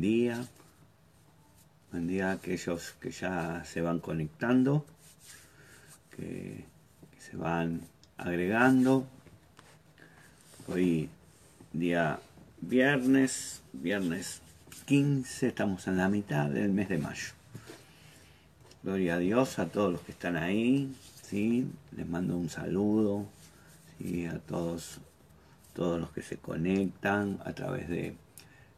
día. Buen día a aquellos que ya se van conectando, que, se van agregando. Hoy día viernes, viernes 15, estamos en la mitad del mes de mayo. Gloria a Dios a todos los que están ahí, ¿sí? les mando un saludo ¿sí? a todos, todos los que se conectan a través de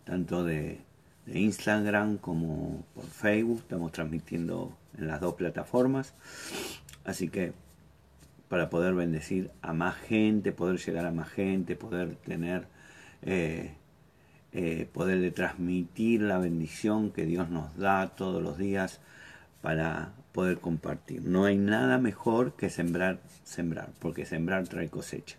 tanto de, Instagram como por Facebook. Estamos transmitiendo en las dos plataformas. Así que para poder bendecir a más gente, poder llegar a más gente, poder tener, eh, eh, poderle transmitir la bendición que Dios nos da todos los días para poder compartir. No hay nada mejor que sembrar, sembrar, porque sembrar trae cosecha.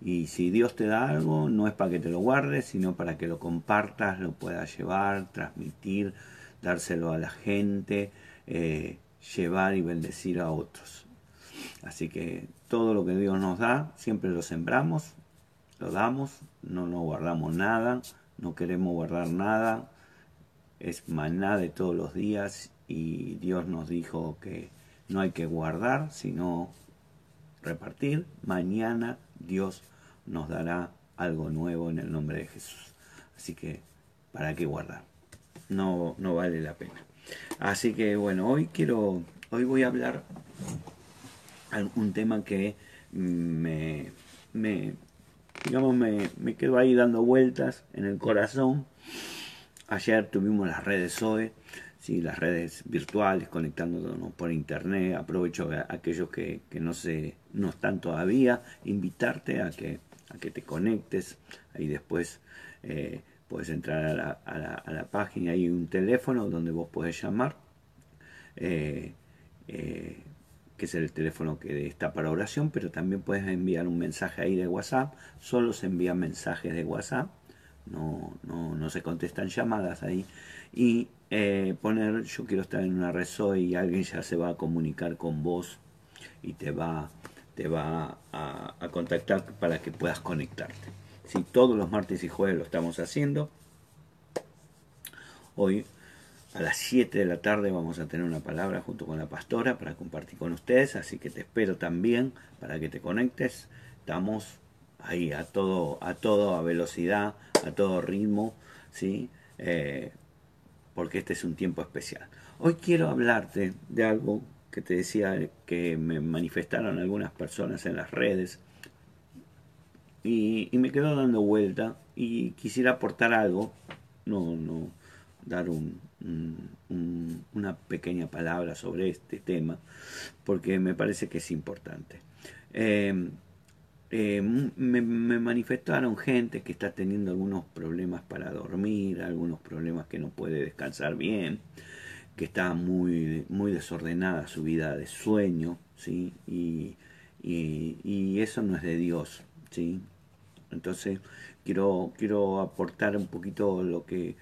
Y si Dios te da algo, no es para que te lo guardes, sino para que lo compartas, lo puedas llevar, transmitir, dárselo a la gente, eh, llevar y bendecir a otros. Así que todo lo que Dios nos da, siempre lo sembramos, lo damos, no nos guardamos nada, no queremos guardar nada, es maná de todos los días y Dios nos dijo que no hay que guardar, sino repartir. Mañana Dios nos dará algo nuevo en el nombre de Jesús. Así que, ¿para qué guardar? No, no vale la pena. Así que bueno, hoy quiero, hoy voy a hablar un tema que me, me digamos, me, me quedo ahí dando vueltas en el corazón. Ayer tuvimos las redes SOE ¿sí? las redes virtuales, conectándonos por internet. Aprovecho a aquellos que, no, se, no están todavía, invitarte a que, a que te conectes. Ahí después eh, puedes entrar a la, a, la, a la, página, hay un teléfono donde vos podés llamar. Eh, eh, que es el teléfono que está para oración, pero también puedes enviar un mensaje ahí de WhatsApp. Solo se envían mensajes de WhatsApp, no, no, no se contestan llamadas ahí. Y eh, poner yo quiero estar en una RESOI y alguien ya se va a comunicar con vos y te va, te va a, contactar para que puedas conectarte. Si todos los martes y jueves lo estamos haciendo, hoy a las 7 de la tarde vamos a tener una palabra junto con la pastora para compartir con ustedes, así que te espero también para que te conectes. Estamos ahí a todo, a todo, a velocidad, a todo ritmo, ¿sí? Eh, porque este es un tiempo especial. Hoy quiero hablarte de algo que te decía que me manifestaron algunas personas en las redes y, me quedo dando vuelta y quisiera aportar algo, no, no dar un, una pequeña palabra sobre este tema, porque me parece que es importante. Eh, eh, me, manifestaron gente que está teniendo algunos problemas para dormir, algunos problemas que no puede descansar bien, que está muy, muy desordenada su vida de sueño, ¿sí? Y, y, eso no es de Dios, ¿sí? Entonces quiero, quiero aportar un poquito lo que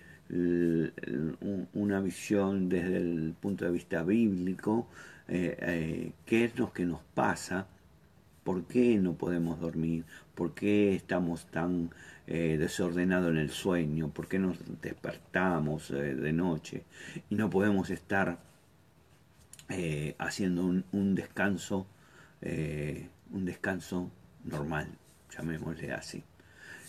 una visión desde el punto de vista bíblico, eh, eh, qué es lo que nos pasa ¿Por qué no podemos dormir? ¿Por qué estamos tan eh, desordenados en el sueño? ¿Por qué nos despertamos eh, de noche y no podemos estar eh, haciendo un, descanso, un descanso normal, llamémosle así?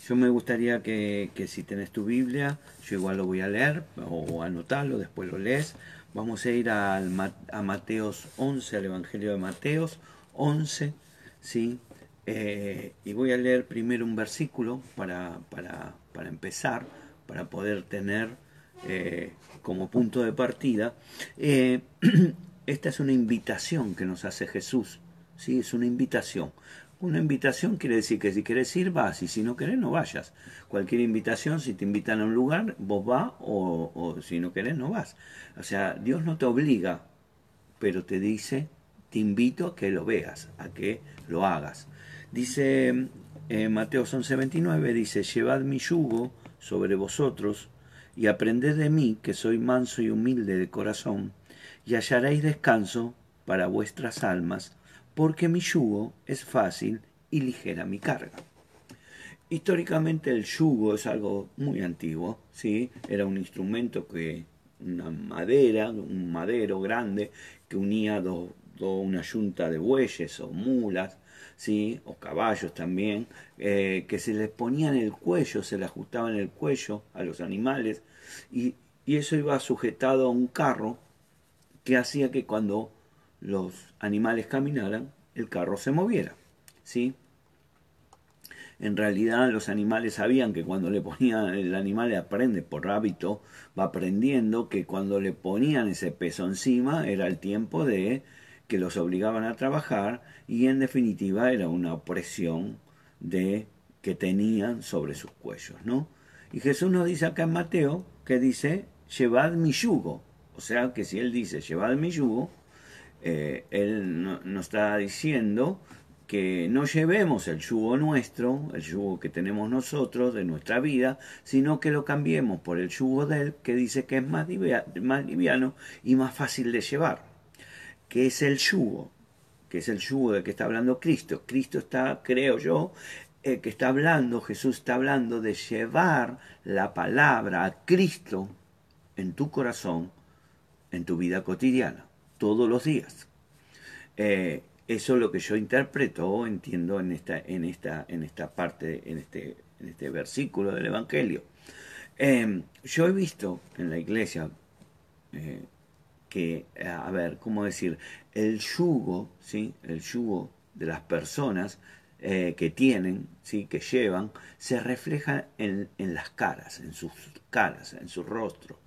Yo me gustaría que, si tenés tu Biblia, yo igual lo voy a leer o anotarlo, después lo lees. Vamos a ir a Mateos 11, al Evangelio de Mateos 11 ¿sí? Eh, y voy a leer primero un versículo para, para, para empezar, para poder tener eh, como punto de partida. Eh, esta es una invitación que nos hace Jesús, ¿sí? es una invitación. Una invitación quiere decir que si querés ir, vas, y si no querés, no vayas. Cualquier invitación, si te invitan a un lugar, vos vas, o, o si no querés, no vas. O sea, Dios no te obliga, pero te dice invito a que lo veas, a que lo hagas. Dice eh, Mateo 11:29, dice, llevad mi yugo sobre vosotros y aprended de mí, que soy manso y humilde de corazón, y hallaréis descanso para vuestras almas, porque mi yugo es fácil y ligera mi carga. históricamente el yugo es algo muy antiguo, ¿sí? Era un instrumento que, una madera, un madero grande que unía dos, una yunta de bueyes o mulas, ¿sí? o caballos también, eh, que se les ponía en el cuello, se le ajustaba en el cuello a los animales, y, eso iba sujetado a un carro que hacía que cuando los animales caminaran, el carro se moviera. ¿sí? En realidad los animales sabían que cuando le ponían, el animal aprende por hábito, va aprendiendo que cuando le ponían ese peso encima era el tiempo de que los obligaban a trabajar y en definitiva era una opresión de que tenían sobre sus cuellos, ¿no? Y Jesús nos dice acá en Mateo que dice, llevad mi yugo. O sea que si él dice, llevad mi yugo, eh, él nos está diciendo que no llevemos el yugo nuestro, el yugo que tenemos nosotros de nuestra vida, sino que lo cambiemos por el yugo de él, que dice que es más liviano y más fácil de llevar. ¿Qué es el yugo? que es el yugo de que está hablando Cristo. Cristo está, creo yo, eh, que está hablando, Jesús está hablando de llevar la palabra a Cristo en tu corazón, en tu vida cotidiana, todos los días. Eh, eso es lo que yo interpreto entiendo en esta, en esta, en esta parte, en este, en este versículo del Evangelio. Em, yo he visto en la iglesia eh, que, a ver, ¿cómo decir? El yugo, ¿sí? El yugo de las personas eh, que tienen, ¿sí? que llevan, se refleja en, en, las caras, en sus caras, en su rostro.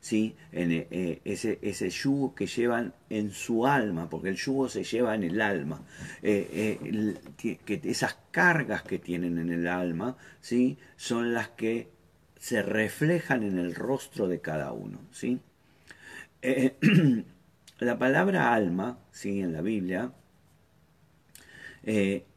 ¿sí? En, eh, ese, ese yugo que llevan en su alma, porque el yugo se lleva en el alma. Eh, que esas cargas que tienen en el alma ¿sí? son las que se reflejan en el rostro de cada uno. ¿sí? la palabra alma, ¿sí? en la Biblia,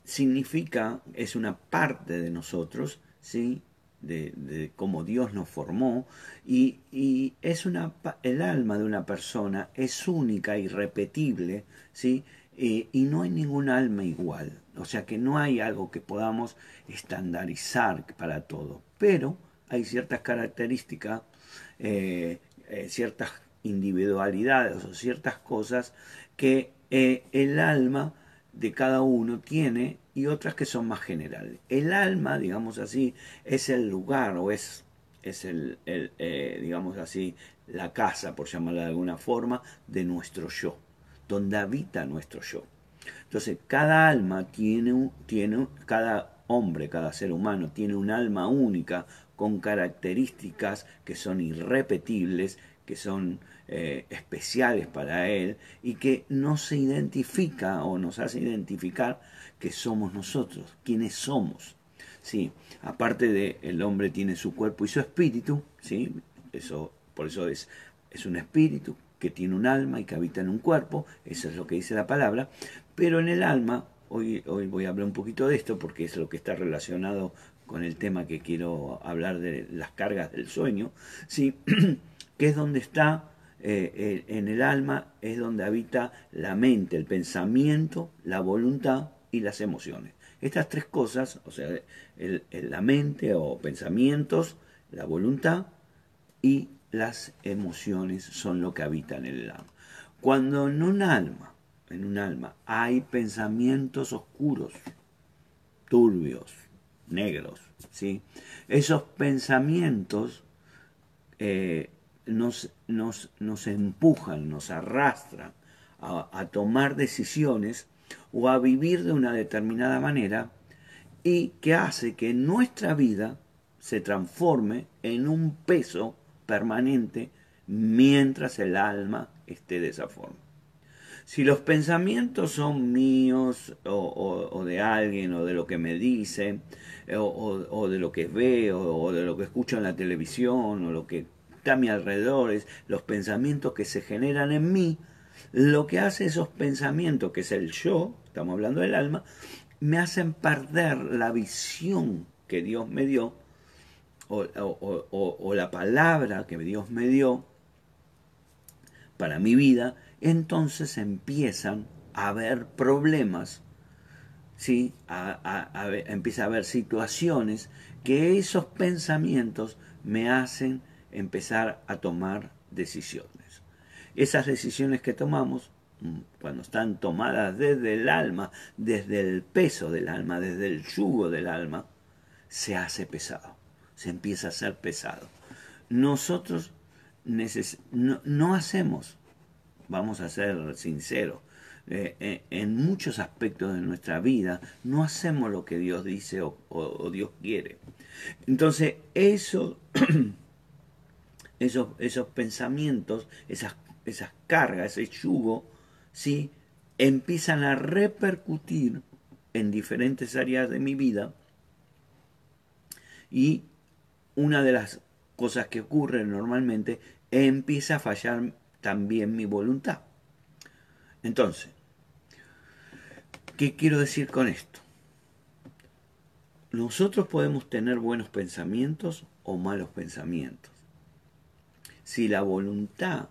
significa, es una parte de nosotros, ¿sí? De, cómo Dios nos formó, y, es una, el alma de una persona es única, irrepetible, ¿sí? y no hay ningún alma igual, o sea que no hay algo que podamos estandarizar para todo, pero hay ciertas características, eh, eh, ciertas individualidades o ciertas cosas que eh, el alma de cada uno tiene y otras que son más generales. El alma, digamos así, es el lugar o es, es el, eh, digamos así, la casa, por llamarla de alguna forma, de nuestro yo, donde habita nuestro yo. Entonces, cada alma tiene, tiene, cada hombre, cada ser humano tiene un alma única con características que son irrepetibles, que son eh, especiales para él y que no se identifica o nos hace identificar que somos nosotros, quienes somos. Sí, aparte de el hombre tiene su cuerpo y su espíritu, sí, eso por eso es es un espíritu que tiene un alma y que habita en un cuerpo, eso es lo que dice la palabra, pero en el alma hoy hoy voy a hablar un poquito de esto porque es lo que está relacionado con el tema que quiero hablar de las cargas del sueño, sí, que es donde está eh, en el alma es donde habita la mente, el pensamiento, la voluntad y las emociones. Estas tres cosas, o sea, la mente o pensamientos, la voluntad y las emociones son lo que habita en el alma. Cuando en un alma, en un alma, hay pensamientos oscuros, turbios, negros, ¿sí? Esos pensamientos eh, nos, nos, nos empujan, nos arrastran a, tomar decisiones o a vivir de una determinada manera y que hace que nuestra vida se transforme en un peso permanente mientras el alma esté de esa forma. Si los pensamientos son míos o, de alguien o de lo que me dicen o, o, de lo que veo o de lo que escucho en la televisión o lo que está a mi alrededor, es los pensamientos que se generan en mí, lo que hace esos pensamientos, que es el yo, estamos hablando del alma, me hacen perder la visión que Dios me dio, o, la palabra que Dios me dio para mi vida, entonces empiezan a haber problemas ¿sí? empieza a haber situaciones que esos pensamientos me hacen empezar a tomar decisiones. Esas decisiones que tomamos, mm, cuando están tomadas desde el alma, desde el peso del alma, desde el yugo del alma, se hace pesado, se empieza a ser pesado. Nosotros no, hacemos, vamos a ser sinceros, eh, eh, en muchos aspectos de nuestra vida no hacemos lo que Dios dice o, Dios quiere. Entonces, eso, esos, esos pensamientos, esas esas cargas, ese yugo, ¿sí? empiezan a repercutir en diferentes áreas de mi vida y una de las cosas que ocurren normalmente empieza a fallar también mi voluntad. Entonces, ¿qué quiero decir con esto? Nosotros podemos tener buenos pensamientos o malos pensamientos. Si la voluntad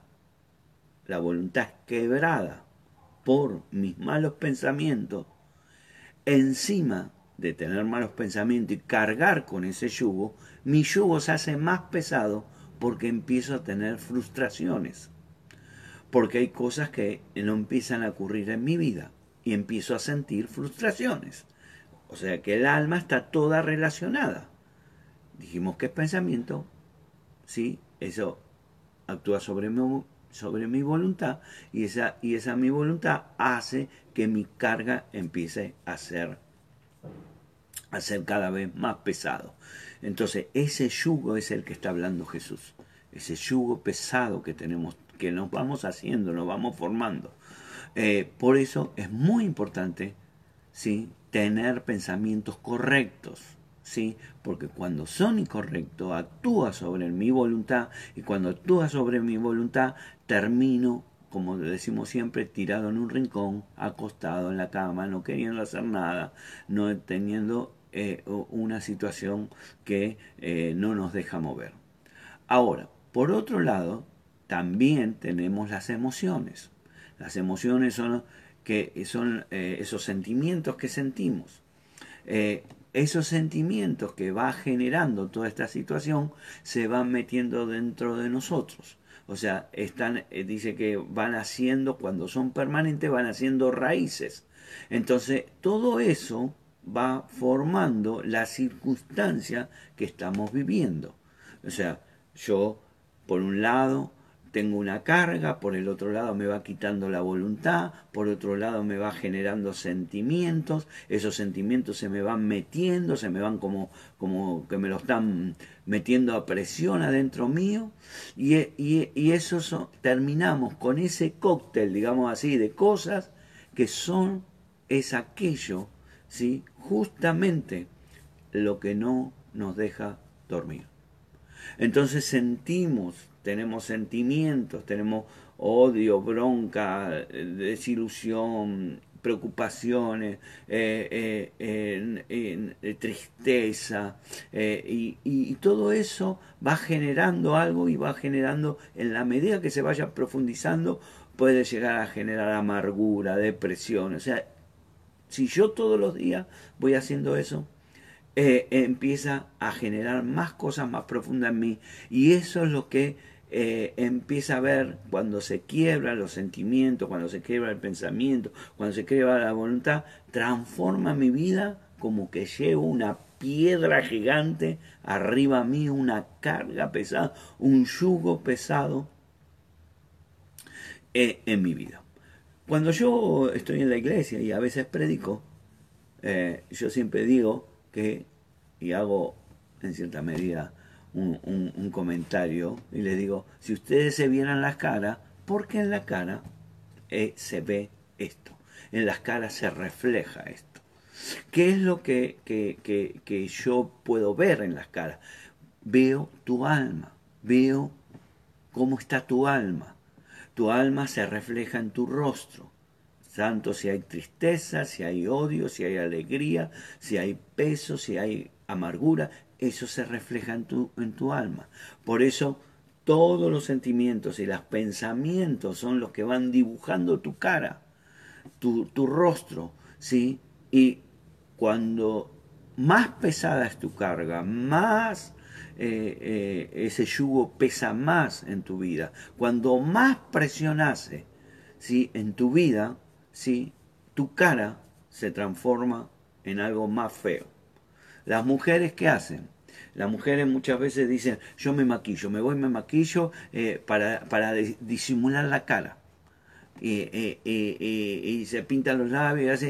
la voluntad quebrada por mis malos pensamientos, encima de tener malos pensamientos y cargar con ese yugo, mi yugo se hace más pesado porque empiezo a tener frustraciones. Porque hay cosas que no empiezan a ocurrir en mi vida y empiezo a sentir frustraciones. O sea que el alma está toda relacionada. Dijimos que es pensamiento, sí, eso actúa sobre mi, sobre mi voluntad y esa, y esa mi voluntad hace que mi carga empiece a ser, a ser cada vez más pesado. Entonces ese yugo es el que está hablando Jesús, ese yugo pesado que tenemos, que nos vamos haciendo, nos vamos formando. Eh, por eso es muy importante ¿sí? tener pensamientos correctos ¿sí? Porque cuando son incorrectos, actúa sobre mi voluntad y cuando actúa sobre mi voluntad, termino, como decimos siempre, tirado en un rincón, acostado en la cama, no queriendo hacer nada, no teniendo eh, una situación que eh, no nos deja mover. Ahora, por otro lado, también tenemos las emociones. Las emociones son, que son eh, esos sentimientos que sentimos esos sentimientos que va generando toda esta situación se van metiendo dentro de nosotros. O sea, están, eh, dice que van haciendo, cuando son permanentes, van haciendo raíces. Entonces, todo eso va formando la circunstancia que estamos viviendo. O sea, yo, por un lado, tengo una carga, por el otro lado me va quitando la voluntad, por otro lado me va generando sentimientos, esos sentimientos se me van metiendo, se me van como, como que me lo están metiendo a presión adentro mío, y, y, eso terminamos con ese cóctel, digamos así, de cosas que son, es aquello, ¿sí? justamente lo que no nos deja dormir. Entonces sentimos tenemos sentimientos, tenemos odio, bronca, desilusión, preocupaciones, eh, eh, tristeza, eh, y, todo eso va generando algo y va generando, en la medida que se vaya profundizando, puede llegar a generar amargura, depresión. O sea, si yo todos los días voy haciendo eso, empieza a generar más cosas más profundas en mí, y eso es lo que eh, empieza a ver cuando se quiebran los sentimientos, cuando se quiebra el pensamiento, cuando se quiebra la voluntad, transforma mi vida como que llevo una piedra gigante arriba mío, una carga pesada, un yugo pesado eh, en mi vida. Cuando yo estoy en la iglesia y a veces predico, eh, yo siempre digo que, y hago en cierta medida un, comentario y le digo, si ustedes se vieran las caras, porque en la cara eh, se ve esto, en las caras se refleja esto. ¿Qué es lo que, que, que, que yo puedo ver en las caras? Veo tu alma, veo cómo está tu alma. Tu alma se refleja en tu rostro tanto si hay tristeza, si hay odio, si hay alegría, si hay peso, si hay amargura, eso se refleja en tu, en tu alma. Por eso todos los sentimientos y los pensamientos son los que van dibujando tu cara, tu, tu rostro, ¿sí? Y cuando más pesada es tu carga, más eh, eh, ese yugo pesa más en tu vida, cuando más presión hace ¿sí? en tu vida, ¿sí? tu cara se transforma en algo más feo. Las mujeres, ¿qué hacen? Las mujeres muchas veces dicen, yo me maquillo, me voy, me maquillo eh, para, para disimular la cara. y se pintan los labios,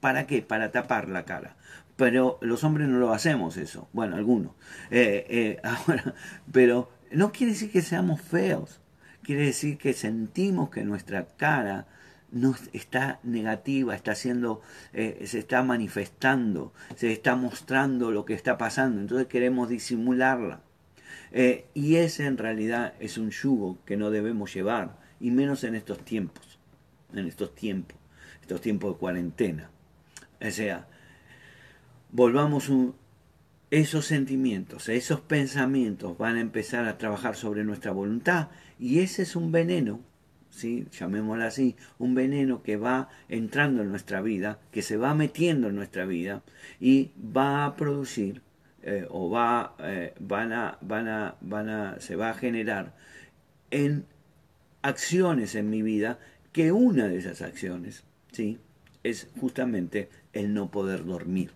¿para qué? Para tapar la cara. Pero los hombres no lo hacemos eso. Bueno, algunos. Eh, eh, ahora, pero no quiere decir que seamos feos. Quiere decir que sentimos que nuestra cara no está negativa, está haciendo, eh, se está manifestando, se está mostrando lo que está pasando, entonces queremos disimularla. Eh, y ese en realidad es un yugo que no debemos llevar, y menos en estos tiempos, en estos tiempos, estos tiempos de cuarentena. O sea, volvamos un, esos sentimientos, esos pensamientos van a empezar a trabajar sobre nuestra voluntad, y ese es un veneno ¿sí? llamémoslo así, un veneno que va entrando en nuestra vida, que se va metiendo en nuestra vida y va a producir eh, o va, eh, van a, van a, van a, se va a generar en acciones en mi vida, que una de esas acciones, ¿sí? es justamente el no poder dormir.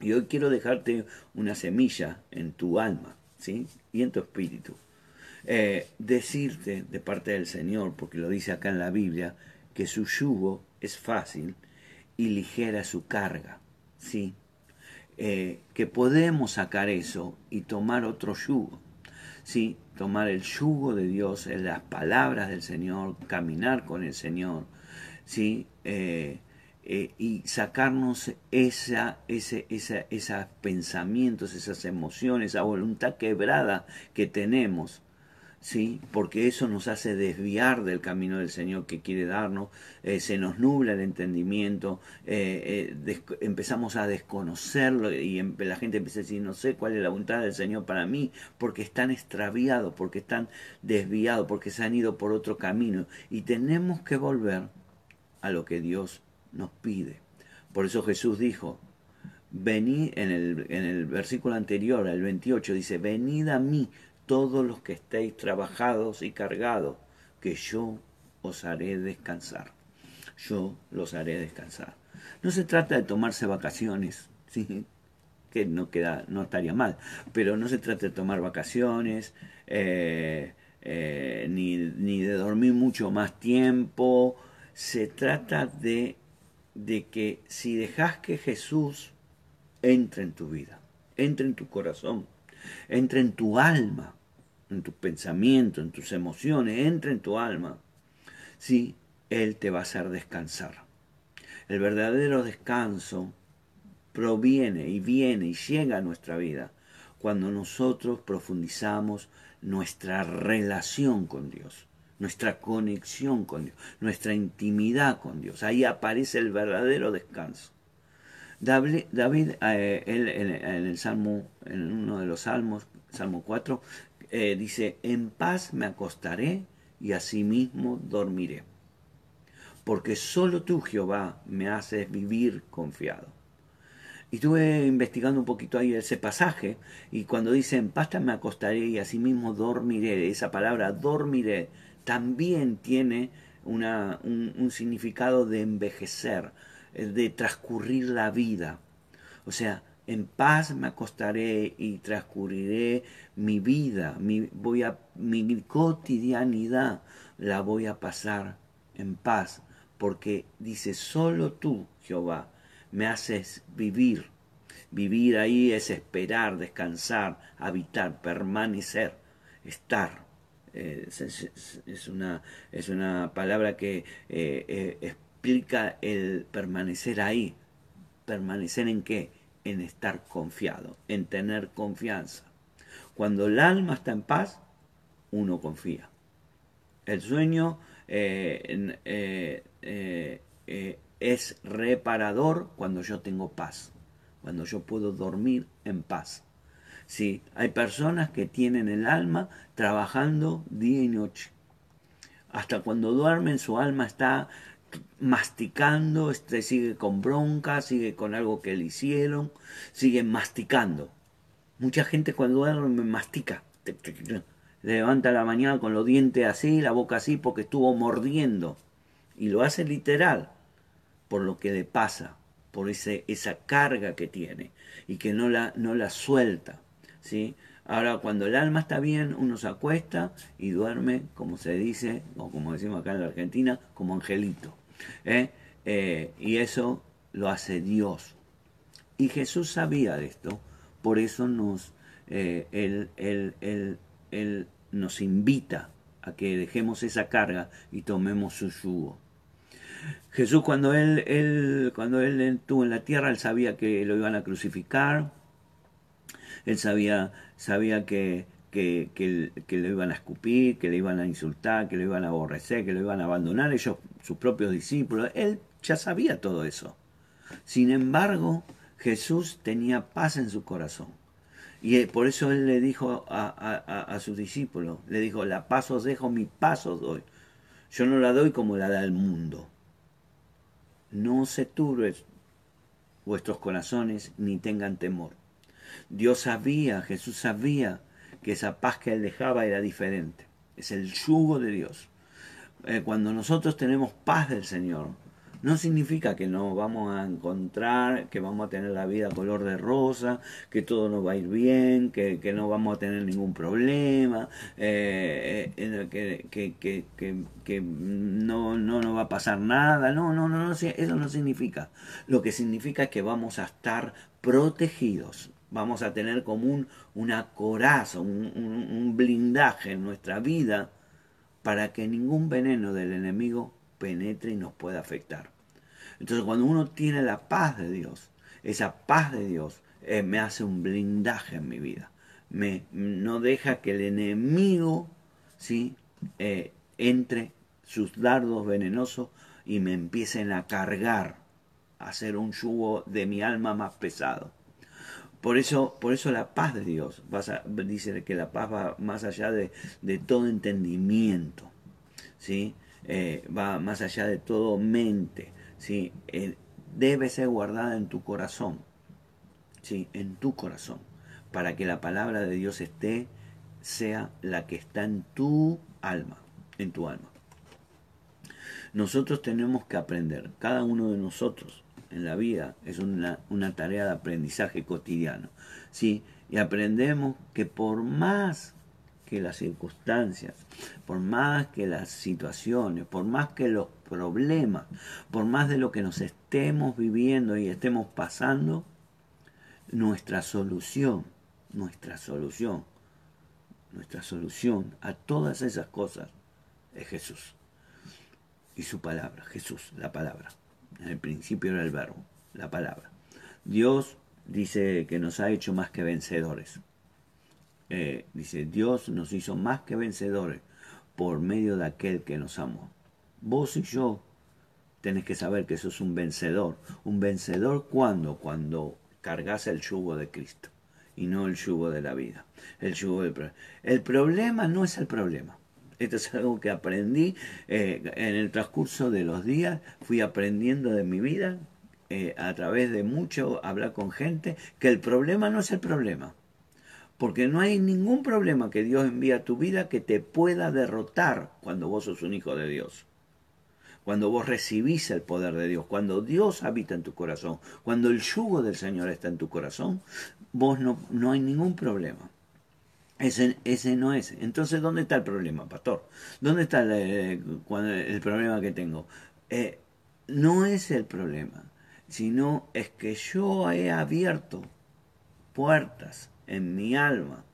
Y hoy quiero dejarte una semilla en tu alma, ¿sí? Y en tu espíritu. Eh, decirte de parte del Señor, porque lo dice acá en la Biblia, que su yugo es fácil y ligera su carga, ¿sí? Eh, que podemos sacar eso y tomar otro yugo, ¿sí? Tomar el yugo de Dios, las palabras del Señor, caminar con el Señor, ¿sí? Eh, y sacarnos esa, ese, esa, esos pensamientos, esas emociones, esa voluntad quebrada que tenemos ¿sí? porque eso nos hace desviar del camino del Señor que quiere darnos, eh, se nos nubla el entendimiento, eh, eh, empezamos a desconocerlo y em, la gente empieza a decir, no sé cuál es la voluntad del Señor para mí, porque están extraviados, porque están desviados, porque se han ido por otro camino y tenemos que volver a lo que Dios nos pide. Por eso Jesús dijo, venid en el, en el versículo anterior, el 28, dice, venid a mí todos los que estéis trabajados y cargados, que yo os haré descansar. Yo los haré descansar. No se trata de tomarse vacaciones, que no, queda, estaría mal, pero no se trata de tomar vacaciones, eh, eh, ni, de dormir mucho más tiempo. Se trata de que si dejas que Jesús entre en tu vida, entre en tu corazón, entre en tu alma, en tu pensamiento, en tus emociones, entra en tu alma, sí, Él te va a hacer descansar. El verdadero descanso proviene y viene y llega a nuestra vida cuando nosotros profundizamos nuestra relación con Dios, nuestra conexión con Dios, nuestra intimidad con Dios. Ahí aparece el verdadero descanso. David, eh, en, el Salmo, en uno de los Salmos, Salmo 4, eh, dice, en paz me acostaré y asimismo dormiré. Porque solo tú, Jehová, me haces vivir confiado. Y estuve investigando un poquito ahí ese pasaje, y cuando dice, en paz me acostaré y asimismo dormiré, esa palabra dormiré también tiene una, un significado de envejecer, de transcurrir la vida. O sea, en paz me acostaré y transcurriré mi vida, mi, voy a, mi cotidianidad la voy a pasar en paz, porque dice, solo tú, Jehová, me haces vivir. Vivir ahí es esperar, descansar, habitar, permanecer, estar. Eh, es, una, es, una, palabra que eh, eh, explica el permanecer ahí. ¿Permanecer en qué? En estar confiado, en tener confianza. Cuando el alma está en paz, uno confía. El sueño eh, eh, eh, es reparador cuando yo tengo paz, cuando yo puedo dormir en paz. Sí, hay personas que tienen el alma trabajando día y noche. Hasta cuando duermen su alma está masticando, este, sigue con bronca, sigue con algo que le hicieron, sigue masticando. Mucha gente cuando duerme mastica. levanta la mañana con los dientes así, la boca así, porque estuvo mordiendo. Y lo hace literal, por lo que le pasa, por ese, esa carga que tiene y que no la, no la suelta. ¿sí? Ahora, cuando el alma está bien, uno se acuesta y duerme, como se dice, o como decimos acá en la Argentina, como angelito. ¿eh? Eh, y eso lo hace Dios. Y Jesús sabía de esto, por eso nos, eh, él, él, nos invita a que dejemos esa carga y tomemos su yugo. Jesús cuando él, él, cuando él estuvo en la tierra, él sabía que lo iban a crucificar, él sabía, sabía que, que, que, le iban a escupir, que le iban a insultar, que le iban a aborrecer, que le iban a abandonar ellos, sus propios discípulos. Él ya sabía todo eso. Sin embargo, Jesús tenía paz en su corazón. Y eh, por eso él le dijo a, a, a sus discípulos, le dijo, la paz os dejo, mi paz os doy. Yo no la doy como la da el mundo. No se turben vuestros corazones ni tengan temor. Dios sabía, Jesús sabía que esa paz que él dejaba era diferente. Es el yugo de Dios. Eh, cuando nosotros tenemos paz del Señor, no significa que no vamos a encontrar, que vamos a tener la vida color de rosa, que todo nos va a ir bien, que, no vamos a tener ningún problema, eh, eh, que, no, no nos va a pasar nada. No, no, no, no, eso no significa. Lo que significa es que vamos a estar protegidos. Vamos a tener como un, una coraza, un, un blindaje en nuestra vida para que ningún veneno del enemigo penetre y nos pueda afectar. Entonces cuando uno tiene la paz de Dios, esa paz de Dios eh, me hace un blindaje en mi vida. Me, no deja que el enemigo ¿sí? Eh, entre sus dardos venenosos y me empiecen a cargar, a hacer un yugo de mi alma más pesado. Por eso, por eso la paz de Dios, dice que la paz va más allá de, de todo entendimiento. ¿sí? Eh, va más allá de todo mente, ¿sí? Eh, debe ser guardada en tu corazón, ¿sí? en tu corazón, para que la palabra de Dios esté, sea la que está en tu alma, en tu alma. Nosotros tenemos que aprender, cada uno de nosotros en la vida es una, una tarea de aprendizaje cotidiano, ¿sí? y aprendemos que por más que las circunstancias, por más que las situaciones, por más que los problemas, por más de lo que nos estemos viviendo y estemos pasando, nuestra solución, nuestra solución, nuestra solución a todas esas cosas es Jesús. Y su palabra, Jesús, la palabra. En el principio era el verbo, la palabra. Dios dice que nos ha hecho más que vencedores. Eh, dice, Dios nos hizo más que vencedores por medio de aquel que nos amó. Vos y yo tenés que saber que sos un vencedor. Un vencedor cuando? Cuando cargas el yugo de Cristo y no el yugo de la vida. El yugo del El problema no es el problema. Esto es algo que aprendí eh, en el transcurso de los días. Fui aprendiendo de mi vida eh, a través de mucho hablar con gente que el problema no es el problema. Porque no hay ningún problema que Dios envíe a tu vida que te pueda derrotar cuando vos sos un hijo de Dios. Cuando vos recibís el poder de Dios, cuando Dios habita en tu corazón, cuando el yugo del Señor está en tu corazón, vos no, no hay ningún problema. Ese, ese no es. Entonces, ¿dónde está el problema, pastor? ¿Dónde está el, el problema que tengo? Eh, no es el problema, sino es que yo he abierto puertas en mi alma,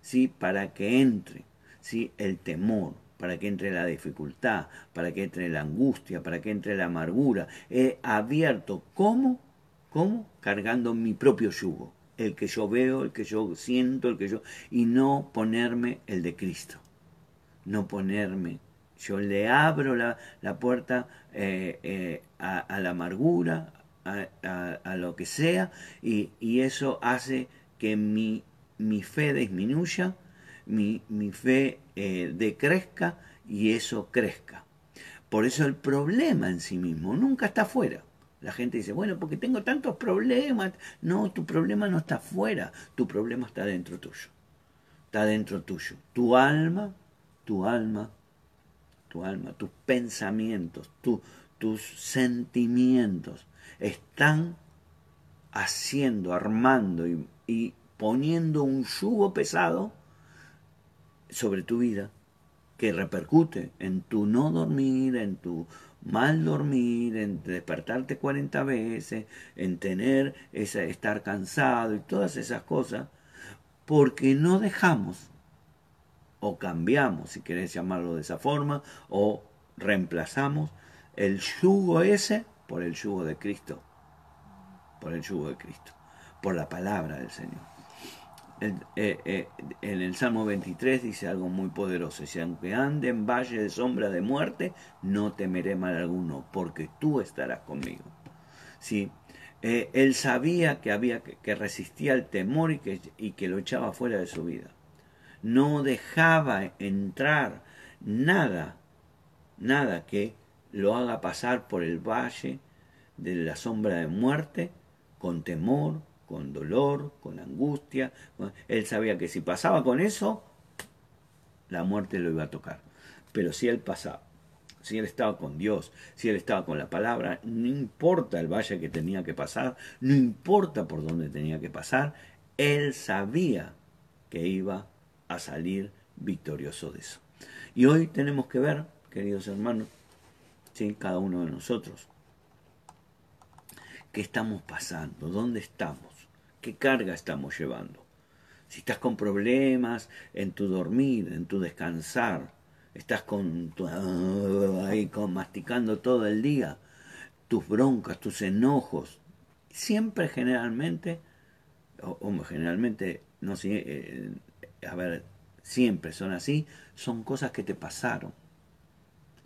¿sí? para que entre ¿sí? el temor, para que entre la dificultad, para que entre la angustia, para que entre la amargura. He abierto, ¿cómo? ¿Cómo? Cargando mi propio yugo, el que yo veo, el que yo siento, el que yo... y no ponerme el de Cristo, no ponerme. Yo le abro la, la puerta eh, eh, a, la amargura, a, a, lo que sea, y, y eso hace que mi, mi fe disminuya, mi, mi fe eh, decrezca y eso crezca. Por eso el problema en sí mismo nunca está afuera. La gente dice, bueno, porque tengo tantos problemas. No, tu problema no está afuera, tu problema está dentro tuyo. Está dentro tuyo. Tu alma, tu alma, tu alma, tus pensamientos, tus sentimientos están haciendo, armando y poniendo un yugo pesado sobre tu vida que repercute en tu no dormir, en tu mal dormir, en despertarte 40 veces, en tener esa, estar cansado y todas esas cosas, porque no dejamos o cambiamos, si querés llamarlo de esa forma, o reemplazamos el yugo ese por el yugo de Cristo, por el yugo de Cristo, por la palabra del Señor. Eh, eh, en el Salmo 23 dice algo muy poderoso. Dice, aunque ande en valle de sombra de muerte, no temeré mal alguno, porque tú estarás conmigo. ¿Sí? Eh, él sabía que había que, resistía al temor y que, y que lo echaba fuera de su vida. No dejaba entrar nada, nada que lo haga pasar por el valle de la sombra de muerte con temor, con dolor, con angustia. Él sabía que si pasaba con eso, la muerte lo iba a tocar. Pero si él pasaba, si él estaba con Dios, si él estaba con la palabra, no importa el valle que tenía que pasar, no importa por dónde tenía que pasar, él sabía que iba a salir victorioso de eso. Y hoy tenemos que ver, queridos hermanos, ¿sí? cada uno de nosotros, qué estamos pasando, dónde estamos. ¿Qué carga estamos llevando? Si estás con problemas en tu dormir, en tu descansar, estás con tu, ahí con masticando todo el día, tus broncas, tus enojos, siempre generalmente, o, generalmente, no sé, eh, a ver, siempre son así, son cosas que te pasaron.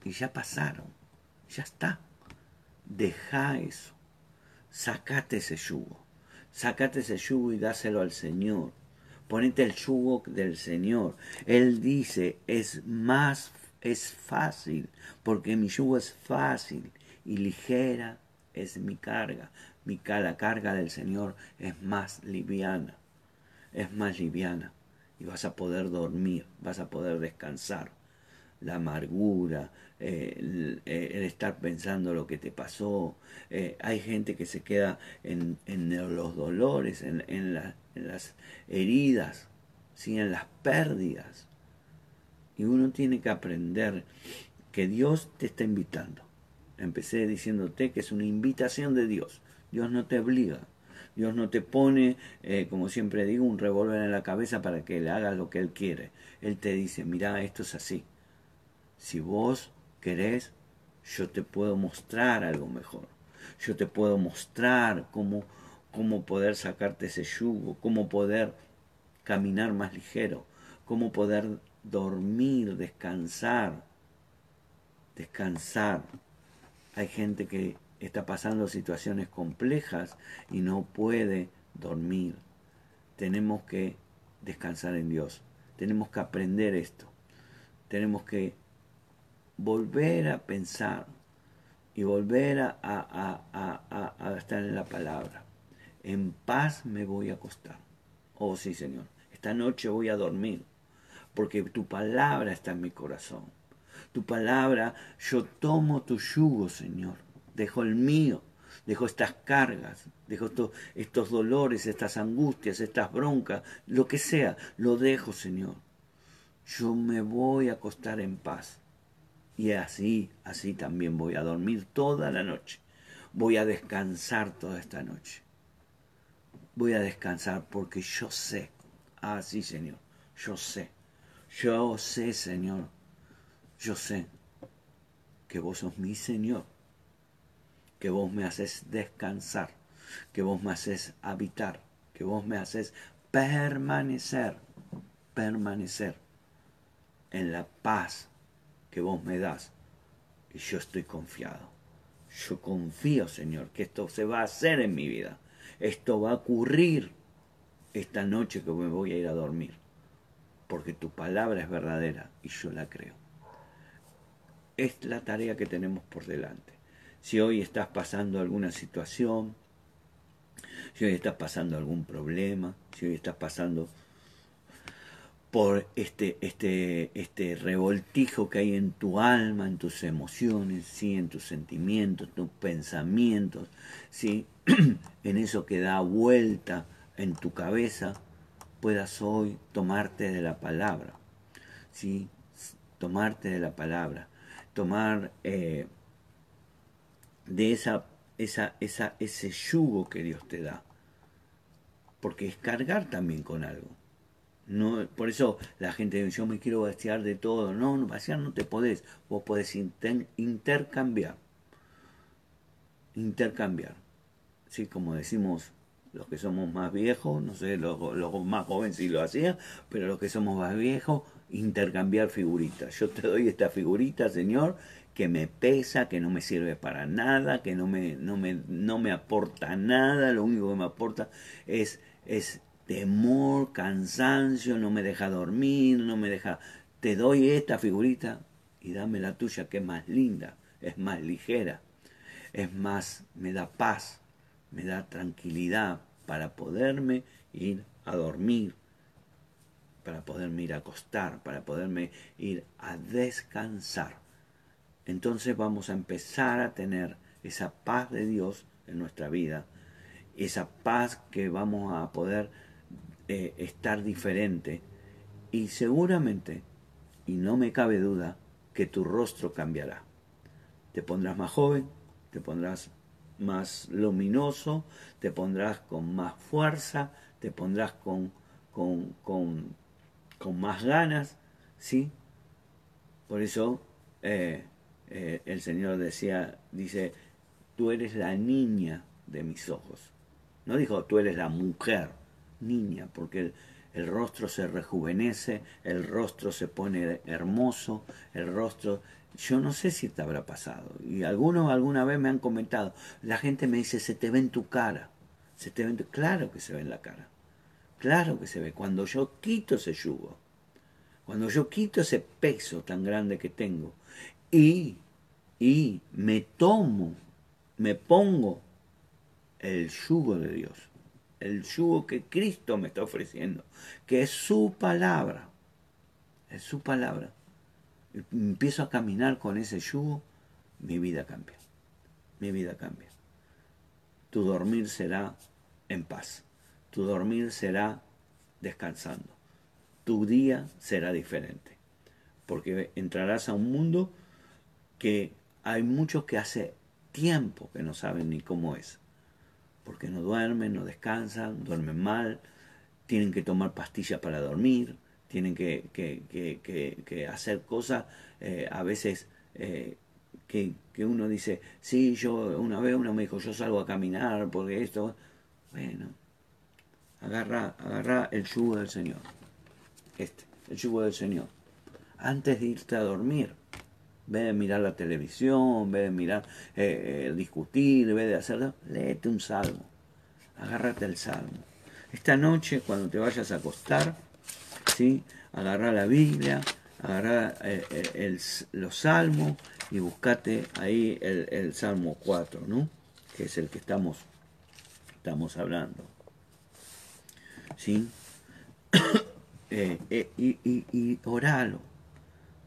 Y ya pasaron, ya está. Deja eso, sacate ese yugo. Sácate ese yugo y dáselo al Señor. Ponete el yugo del Señor. Él dice, es más, es fácil, porque mi yugo es fácil y ligera es mi carga. Mi, la carga del Señor es más liviana, es más liviana. Y vas a poder dormir, vas a poder descansar. La amargura, eh, el, estar pensando lo que te pasó. Eh, hay gente que se queda en, los dolores, en, en, las heridas, ¿sí? en las pérdidas. Y uno tiene que aprender que Dios te está invitando. Empecé diciéndote que es una invitación de Dios. Dios no te obliga. Dios no te pone, eh, como siempre digo, un revólver en la cabeza para que le hagas lo que Él quiere. Él te dice, mira, esto es así. Si vos querés, yo te puedo mostrar algo mejor. Yo te puedo mostrar cómo, cómo poder sacarte ese yugo, cómo poder caminar más ligero, cómo poder dormir, descansar, descansar. Hay gente que está pasando situaciones complejas y no puede dormir. Tenemos que descansar en Dios. Tenemos que aprender esto. Tenemos que volver a pensar y volver a, estar en la palabra. En paz me voy a acostar. Oh sí, Señor. Esta noche voy a dormir porque tu palabra está en mi corazón. Tu palabra, yo tomo tu yugo, Señor. Dejo el mío. Dejo estas cargas, dejo estos dolores, estas angustias, estas broncas, lo que sea, lo dejo, Señor. Yo me voy a acostar en paz y así, así también voy a dormir toda la noche. Voy a descansar toda esta noche. Voy a descansar porque yo sé. Ah, sí, Señor. Yo sé. Yo sé, Señor. Yo sé que vos sos mi Señor. Que vos me haces descansar. Que vos me haces habitar. Que vos me haces permanecer. Permanecer en la paz que vos me das. Y yo estoy confiado. Yo confío, Señor, que esto se va a hacer en mi vida. Esto va a ocurrir esta noche que me voy a ir a dormir. Porque tu palabra es verdadera y yo la creo. es la tarea que tenemos por delante. Si hoy estás pasando alguna situación, si hoy estás pasando algún problema, si hoy estás pasando por este, este, este revoltijo que hay en tu alma, en tus emociones, ¿sí? en tus sentimientos, tus pensamientos, ¿sí? en eso que da vuelta en tu cabeza, puedas hoy tomarte de la palabra, ¿sí? tomarte de la palabra, tomar eh, de esa, esa, esa, ese yugo que Dios te da, porque es cargar también con algo. No, por eso la gente dice, yo me quiero vaciar de todo. No, no, vaciar no te podés. Vos podés intercambiar. Intercambiar. ¿Sí? Como decimos los que somos más viejos, no sé, los, los más jóvenes si lo hacían, pero los que somos más viejos, intercambiar figuritas. Yo te doy esta figurita, Señor, que me pesa, que no me sirve para nada, que no me, no me, no me aporta nada, lo único que me aporta es, es temor, cansancio, no me deja dormir, no me deja... Te doy esta figurita y dame la tuya que es más linda, es más ligera, es más, me da paz, me da tranquilidad para poderme ir a dormir, para poderme ir a acostar, para poderme ir a descansar. Entonces vamos a empezar a tener esa paz de Dios en nuestra vida, esa paz que vamos a poder eh, estar diferente y seguramente, y no me cabe duda, que tu rostro cambiará. Te pondrás más joven, te pondrás más luminoso, te pondrás con más fuerza, te pondrás con, con, con, con más ganas, ¿sí? Por eso eh, eh, el Señor decía, dice, tú eres la niña de mis ojos. No dijo, tú eres la mujer niña, porque el, rostro se rejuvenece, el rostro se pone hermoso, el rostro... Yo no sé si te habrá pasado. Y algunos alguna vez me han comentado, la gente me dice, se te ve en tu cara. Se te ve Claro que se ve en la cara. Claro que se ve. Cuando yo quito ese yugo, cuando yo quito ese peso tan grande que tengo y, y me tomo, me pongo el yugo de Dios, el yugo que Cristo me está ofreciendo, que es su palabra, es su palabra. Empiezo a caminar con ese yugo, mi vida cambia, mi vida cambia. Tu dormir será en paz, tu dormir será descansando, tu día será diferente, porque entrarás a un mundo que hay muchos que hace tiempo que no saben ni cómo es porque no duermen, no descansan, duermen mal, tienen que tomar pastillas para dormir, tienen que, que, hacer cosas eh, a veces eh, que, uno dice, sí, yo una vez uno me dijo, yo salgo a caminar porque esto, bueno, agarra, agarra el yugo del Señor, este, el yugo del Señor, antes de irte a dormir ve de mirar la televisión, ve de mirar, eh, eh, discutir, ve de hacer, léete un salmo, agárrate el salmo. Esta noche, cuando te vayas a acostar, ¿sí? agarra la Biblia, agarra eh, los salmos y buscate ahí el, salmo 4, ¿no? que es el que estamos, estamos hablando. ¿Sí? y, y, y oralo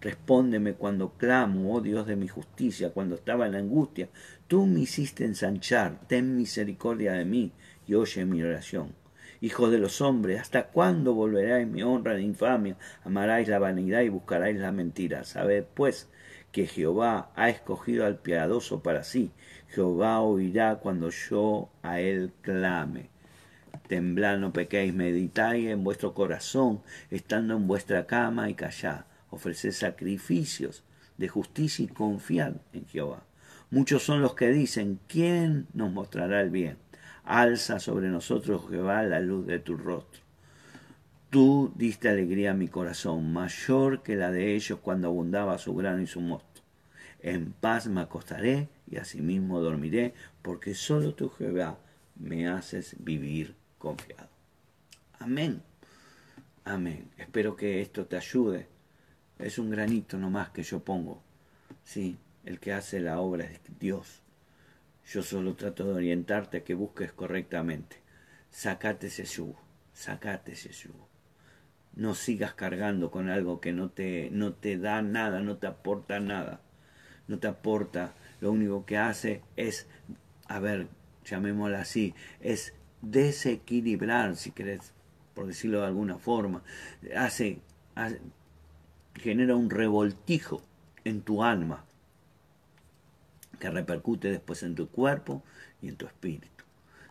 Respóndeme cuando clamo, oh Dios de mi justicia, cuando estaba en la angustia. Tú me hiciste ensanchar, ten misericordia de mí y oye mi oración. Hijo de los hombres, ¿hasta cuándo volveráis mi honra de infamia? Amaráis la vanidad y buscaráis la mentira. Sabed, pues, que Jehová ha escogido al piadoso para sí. Jehová oirá cuando yo a él clame. Temblad, no pequéis, meditáis en vuestro corazón, estando en vuestra cama y callad ofrecer sacrificios de justicia y confiar en Jehová. Muchos son los que dicen, ¿quién nos mostrará el bien? Alza sobre nosotros, Jehová, la luz de tu rostro. Tú diste alegría a mi corazón, mayor que la de ellos cuando abundaba su grano y su mosto. En paz me acostaré y asimismo dormiré, porque solo tú, Jehová, me haces vivir confiado. Amén. Amén. Espero que esto te ayude es un granito nomás que yo pongo Sí, el que hace la obra es Dios. Yo solo trato de orientarte a que busques correctamente. Sacate ese yugo, sacate ese yugo. No sigas cargando con algo que no te, no te da nada, no te aporta nada. No te aporta, lo único que hace es, a ver, llamémosla así, es desequilibrar, si querés, por decirlo de alguna forma. Hace genera un revoltijo en tu alma que repercute después en tu cuerpo y en tu espíritu.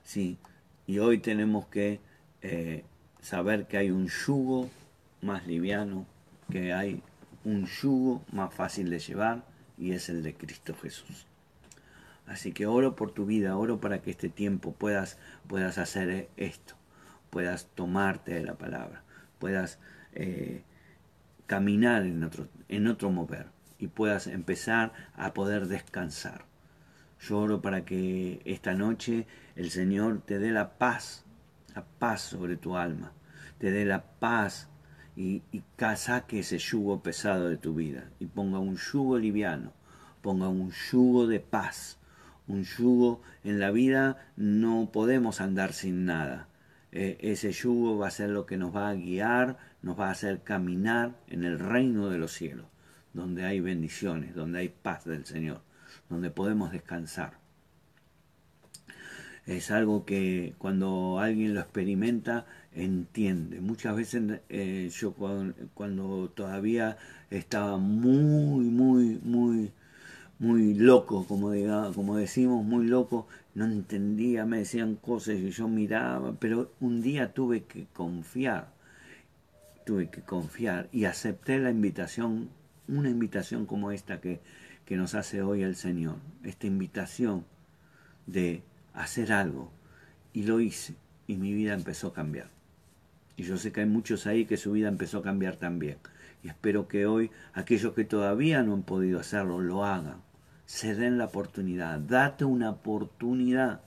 ¿sí? Y hoy tenemos que eh, saber que hay un yugo más liviano, que hay un yugo más fácil de llevar y es el de Cristo Jesús. Así que oro por tu vida, oro para que este tiempo puedas, puedas hacer esto, puedas tomarte de la palabra, puedas eh, caminar en otro, en otro mover y puedas empezar a poder descansar. Yo oro para que esta noche el Señor te dé la paz, la paz sobre tu alma, te dé la paz y, y saque ese yugo pesado de tu vida y ponga un yugo liviano, ponga un yugo de paz, un yugo en la vida no podemos andar sin nada. E, ese yugo va a ser lo que nos va a guiar, nos va a hacer caminar en el reino de los cielos donde hay bendiciones, donde hay paz del Señor, donde podemos descansar. Es algo que cuando alguien lo experimenta, entiende. Muchas veces eh, yo cuando, todavía estaba muy, muy, muy, muy loco, como, diga, como decimos, muy loco, no entendía, me decían cosas y yo miraba, pero un día tuve que confiar, tuve que confiar y acepté la invitación una invitación como esta que, que nos hace hoy el Señor, esta invitación de hacer algo. Y lo hice y mi vida empezó a cambiar. Y yo sé que hay muchos ahí que su vida empezó a cambiar también. Y espero que hoy aquellos que todavía no han podido hacerlo lo hagan. Se den la oportunidad. Date una oportunidad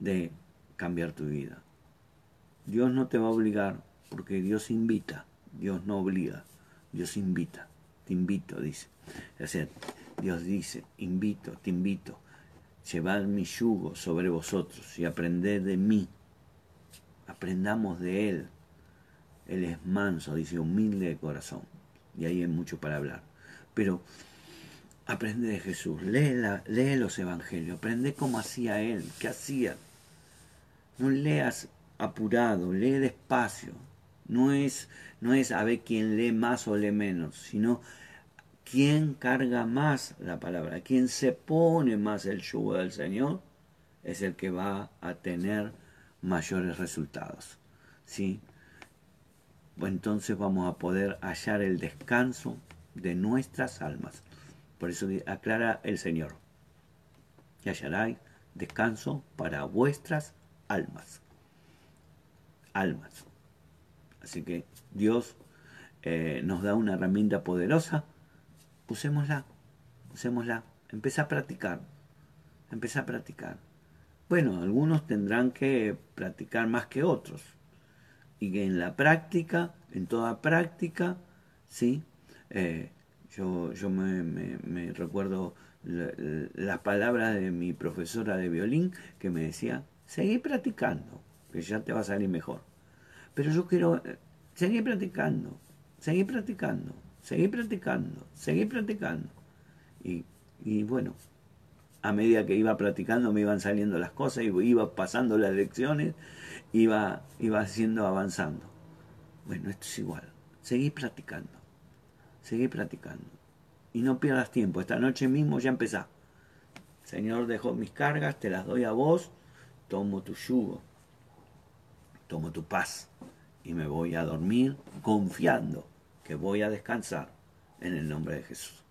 de cambiar tu vida. Dios no te va a obligar porque Dios invita. Dios no obliga. Dios invita te invito, dice. O Dios dice, invito, te invito, llevad mi yugo sobre vosotros y aprended de mí. Aprendamos de Él. Él es manso, dice, humilde de corazón. Y ahí hay mucho para hablar. Pero aprende de Jesús, lee, lee los evangelios, aprende cómo hacía Él, qué hacía. No leas apurado, lee despacio. No es, no es a ver quién lee más o lee menos, sino quién carga más la palabra, quién se pone más el yugo del Señor, es el que va a tener mayores resultados. ¿sí? Entonces vamos a poder hallar el descanso de nuestras almas. Por eso aclara el Señor. Y hallaráis descanso para vuestras almas. Almas. Así que Dios eh, nos da una herramienta poderosa usémosla, usémosla, empecé a practicar, empecé a practicar. Bueno, algunos tendrán que practicar más que otros. Y que en la práctica, en toda práctica, ¿sí? Eh, yo yo me, recuerdo las palabras de mi profesora de violín que me decía, seguí practicando, que ya te va a salir mejor. Pero yo quiero eh, seguir practicando, seguir practicando, seguí practicando, seguí practicando. Y, y, bueno, a medida que iba practicando me iban saliendo las cosas, iba pasando las lecciones, iba, iba haciendo, avanzando. Bueno, esto es igual. Seguí practicando, seguí practicando. Y no pierdas tiempo, esta noche mismo ya empezá. Señor, dejo mis cargas, te las doy a vos, tomo tu yugo, tomo tu paz y me voy a dormir confiando que voy a descansar en el nombre de Jesús.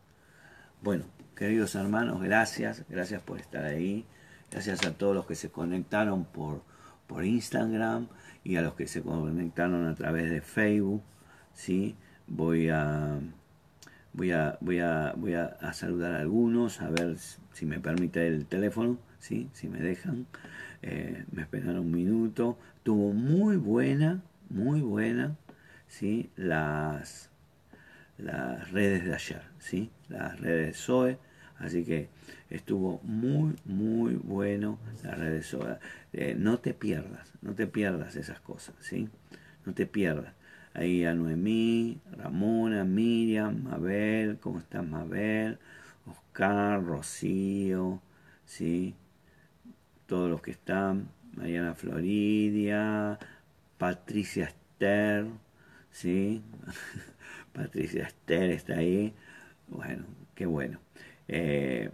Bueno, queridos hermanos, gracias, gracias por estar ahí, gracias a todos los que se conectaron por, por Instagram y a los que se conectaron a través de Facebook, ¿sí? Voy a, voy a, voy a, voy a, saludar a algunos, a ver si me permite el teléfono, ¿sí? Si me dejan. Eh, me esperan un minuto. Tuvo muy buena, muy buena, ¿sí? Las, las redes de ayer, ¿sí? Las redes de Zoe. Así que estuvo muy, muy bueno las redes de Zoe. Eh, no te pierdas, no te pierdas esas cosas, ¿sí? No te pierdas. Ahí a Noemí, Ramona, Miriam, Mabel, ¿cómo estás Mabel? Oscar, Rocío, ¿sí? Todos los que están, Mariana Floridia, Patricia Esther, ¿sí? Patricia Esther está ahí. Bueno, qué bueno. Eh,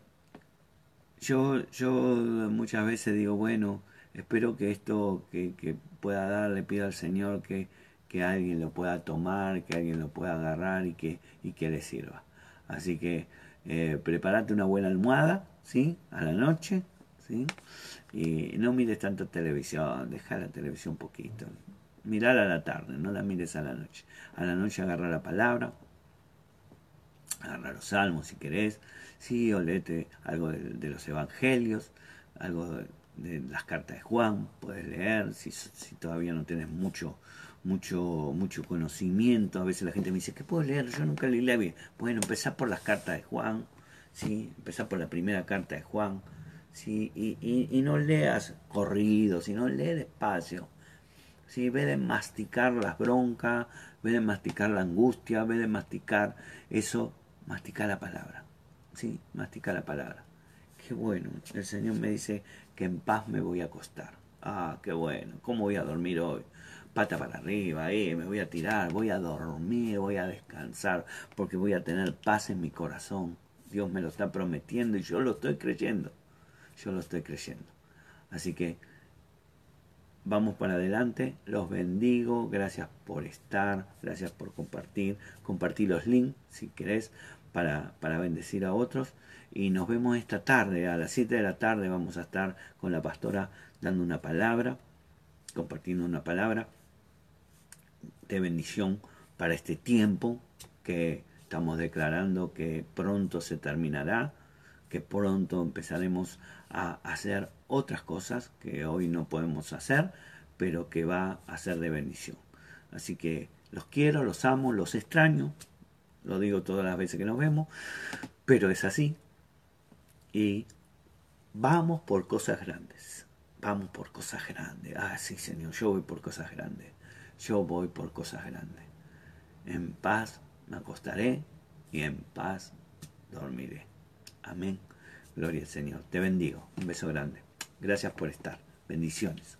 yo, yo muchas veces digo, bueno, espero que esto que, que pueda dar, le pido al Señor que, que alguien lo pueda tomar, que alguien lo pueda agarrar y que, y que le sirva. Así que eh, prepárate una buena almohada, ¿sí? A la noche, ¿sí? Y no mires tanto televisión, deja la televisión un poquito. Mirar a la tarde, no la mires a la noche. A la noche agarra la palabra, agarra los salmos si querés, sí, o algo de, los evangelios, algo de, las cartas de Juan, puedes leer, si, si todavía no tienes mucho, mucho, mucho conocimiento. A veces la gente me dice, ¿qué puedo leer? Yo nunca leí la Biblia. Bueno, empezar por las cartas de Juan, ¿sí? empezar por la primera carta de Juan, ¿sí? y, y, y no leas corrido, sino lee despacio. ¿sí? Ve de masticar las broncas, ve de masticar la angustia, ve de masticar eso, masticar la palabra. ¿sí? Masticar la palabra. Qué bueno, el Señor me dice que en paz me voy a acostar. Ah, qué bueno, ¿cómo voy a dormir hoy? Pata para arriba, eh, me voy a tirar, voy a dormir, voy a descansar, porque voy a tener paz en mi corazón. Dios me lo está prometiendo y yo lo estoy creyendo. Yo lo estoy creyendo. Así que vamos para adelante, los bendigo, gracias por estar, gracias por compartir, compartir los links si querés para, para bendecir a otros. Y nos vemos esta tarde, a las 7 de la tarde vamos a estar con la pastora dando una palabra, compartiendo una palabra de bendición para este tiempo que estamos declarando que pronto se terminará, que pronto empezaremos a hacer otras cosas que hoy no podemos hacer, pero que va a ser de bendición. Así que los quiero, los amo, los extraño, lo digo todas las veces que nos vemos, pero es así. Y vamos por cosas grandes, vamos por cosas grandes. Ah, sí, Señor, yo voy por cosas grandes, yo voy por cosas grandes. En paz me acostaré y en paz dormiré. Amén. Gloria al Señor. Te bendigo. Un beso grande. Gracias por estar. Bendiciones.